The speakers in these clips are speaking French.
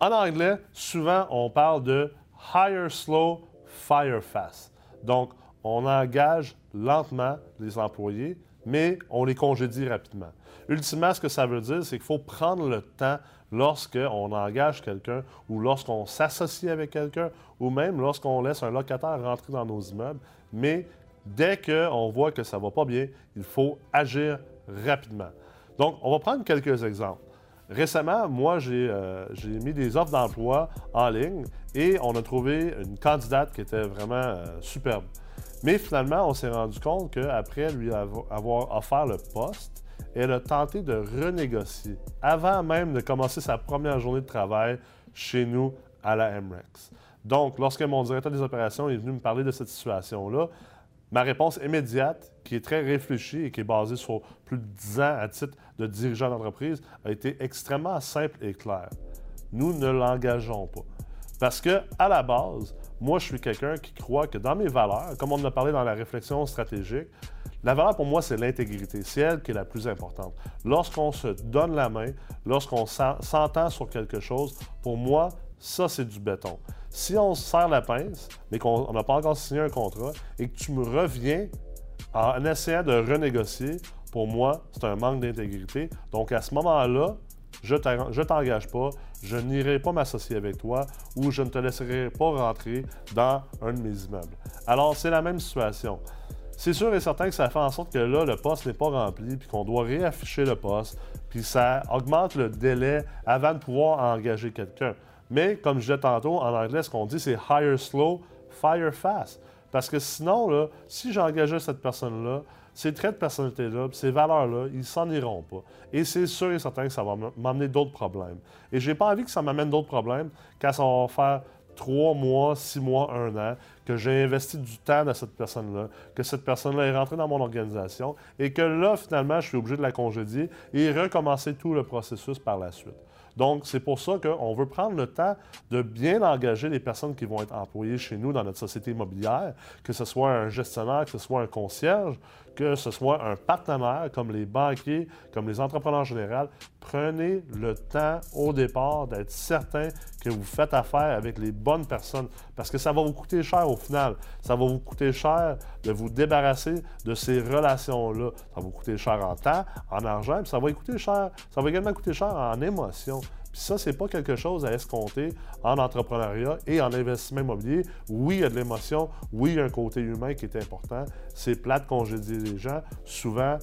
En anglais, souvent, on parle de hire slow, fire fast. Donc, on engage lentement les employés, mais on les congédie rapidement. Ultimement, ce que ça veut dire, c'est qu'il faut prendre le temps lorsqu'on engage quelqu'un ou lorsqu'on s'associe avec quelqu'un ou même lorsqu'on laisse un locataire rentrer dans nos immeubles. Mais dès qu'on voit que ça ne va pas bien, il faut agir rapidement. Donc, on va prendre quelques exemples. Récemment, moi, euh, j'ai mis des offres d'emploi en ligne et on a trouvé une candidate qui était vraiment euh, superbe. Mais finalement, on s'est rendu compte qu'après lui avoir offert le poste, elle a tenté de renégocier avant même de commencer sa première journée de travail chez nous à la MREX. Donc, lorsque mon directeur des opérations est venu me parler de cette situation-là, ma réponse immédiate, qui est très réfléchie et qui est basée sur plus de 10 ans à titre de dirigeant d'entreprise, a été extrêmement simple et claire. Nous ne l'engageons pas. Parce que, à la base, moi, je suis quelqu'un qui croit que dans mes valeurs, comme on en a parlé dans la réflexion stratégique, la valeur pour moi, c'est l'intégrité. C'est elle qui est la plus importante. Lorsqu'on se donne la main, lorsqu'on s'entend sur quelque chose, pour moi, ça, c'est du béton. Si on se serre la pince, mais qu'on n'a pas encore signé un contrat, et que tu me reviens en essayant de renégocier, pour moi, c'est un manque d'intégrité. Donc, à ce moment-là, je ne t'engage pas, je n'irai pas m'associer avec toi ou je ne te laisserai pas rentrer dans un de mes immeubles. Alors, c'est la même situation. C'est sûr et certain que ça fait en sorte que là, le poste n'est pas rempli, puis qu'on doit réafficher le poste, puis ça augmente le délai avant de pouvoir engager quelqu'un. Mais comme je disais tantôt, en anglais, ce qu'on dit, c'est hire slow, fire fast. Parce que sinon, là, si j'engageais cette personne-là, ces traits de personnalité-là, ces valeurs-là, ils s'en iront pas. Et c'est sûr et certain que ça va m'amener d'autres problèmes. Et j'ai pas envie que ça m'amène d'autres problèmes quand ça va faire trois mois, six mois, un an, que j'ai investi du temps dans cette personne-là, que cette personne-là est rentrée dans mon organisation et que là, finalement, je suis obligé de la congédier et recommencer tout le processus par la suite. Donc, c'est pour ça qu'on veut prendre le temps de bien engager les personnes qui vont être employées chez nous dans notre société immobilière, que ce soit un gestionnaire, que ce soit un concierge, que ce soit un partenaire comme les banquiers, comme les entrepreneurs en général. Prenez le temps au départ d'être certain que vous faites affaire avec les bonnes personnes parce que ça va vous coûter cher au final. Ça va vous coûter cher de vous débarrasser de ces relations-là. Ça va vous coûter cher en temps, en argent, puis ça va coûter cher. Ça va également coûter cher en émotion. Puis ça, c'est pas quelque chose à escompter en entrepreneuriat et en investissement immobilier. Oui, il y a de l'émotion. Oui, il y a un côté humain qui est important. C'est plate congédier les gens. Souvent,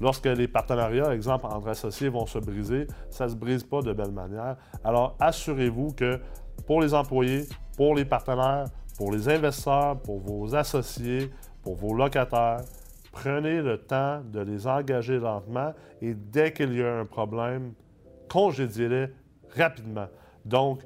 lorsque les partenariats, exemple, entre associés vont se briser, ça ne se brise pas de belle manière. Alors, assurez-vous que pour les employés, pour les partenaires, pour les investisseurs, pour vos associés, pour vos locataires, prenez le temps de les engager lentement et dès qu'il y a un problème, congédiez-les rapidement. Donc,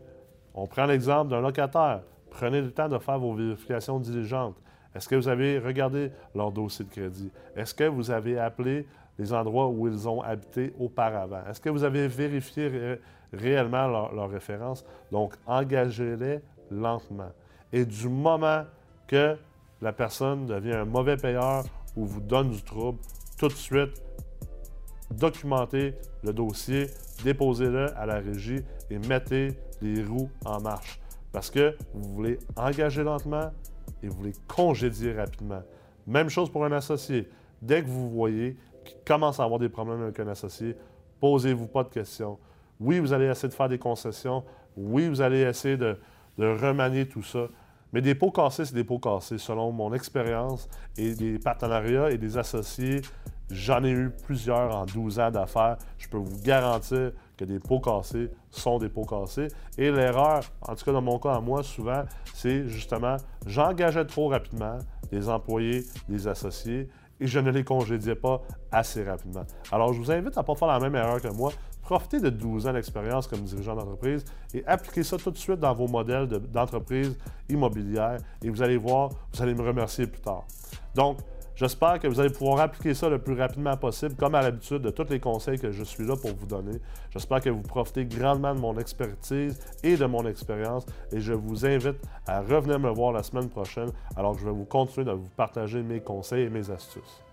on prend l'exemple d'un locataire. Prenez le temps de faire vos vérifications diligentes. Est-ce que vous avez regardé leur dossier de crédit? Est-ce que vous avez appelé les endroits où ils ont habité auparavant? Est-ce que vous avez vérifié réellement leurs leur références? Donc, engagez-les lentement. Et du moment que la personne devient un mauvais payeur ou vous donne du trouble, tout de suite, documentez le dossier, déposez-le à la régie et mettez les roues en marche. Parce que vous voulez engager lentement et vous voulez congédier rapidement. Même chose pour un associé. Dès que vous voyez qu'il commence à avoir des problèmes avec un associé, posez-vous pas de questions. Oui, vous allez essayer de faire des concessions. Oui, vous allez essayer de, de remanier tout ça. Mais des pots cassés, c'est des pots cassés, selon mon expérience et des partenariats et des associés. J'en ai eu plusieurs en 12 ans d'affaires. Je peux vous garantir que des pots cassés sont des pots cassés. Et l'erreur, en tout cas dans mon cas à moi, souvent, c'est justement, j'engageais trop rapidement des employés, des associés, et je ne les congédiais pas assez rapidement. Alors, je vous invite à ne pas faire la même erreur que moi. Profitez de 12 ans d'expérience comme dirigeant d'entreprise et appliquez ça tout de suite dans vos modèles d'entreprise immobilière et vous allez voir, vous allez me remercier plus tard. Donc, J'espère que vous allez pouvoir appliquer ça le plus rapidement possible, comme à l'habitude de tous les conseils que je suis là pour vous donner. J'espère que vous profitez grandement de mon expertise et de mon expérience et je vous invite à revenir me voir la semaine prochaine alors que je vais vous continuer de vous partager mes conseils et mes astuces.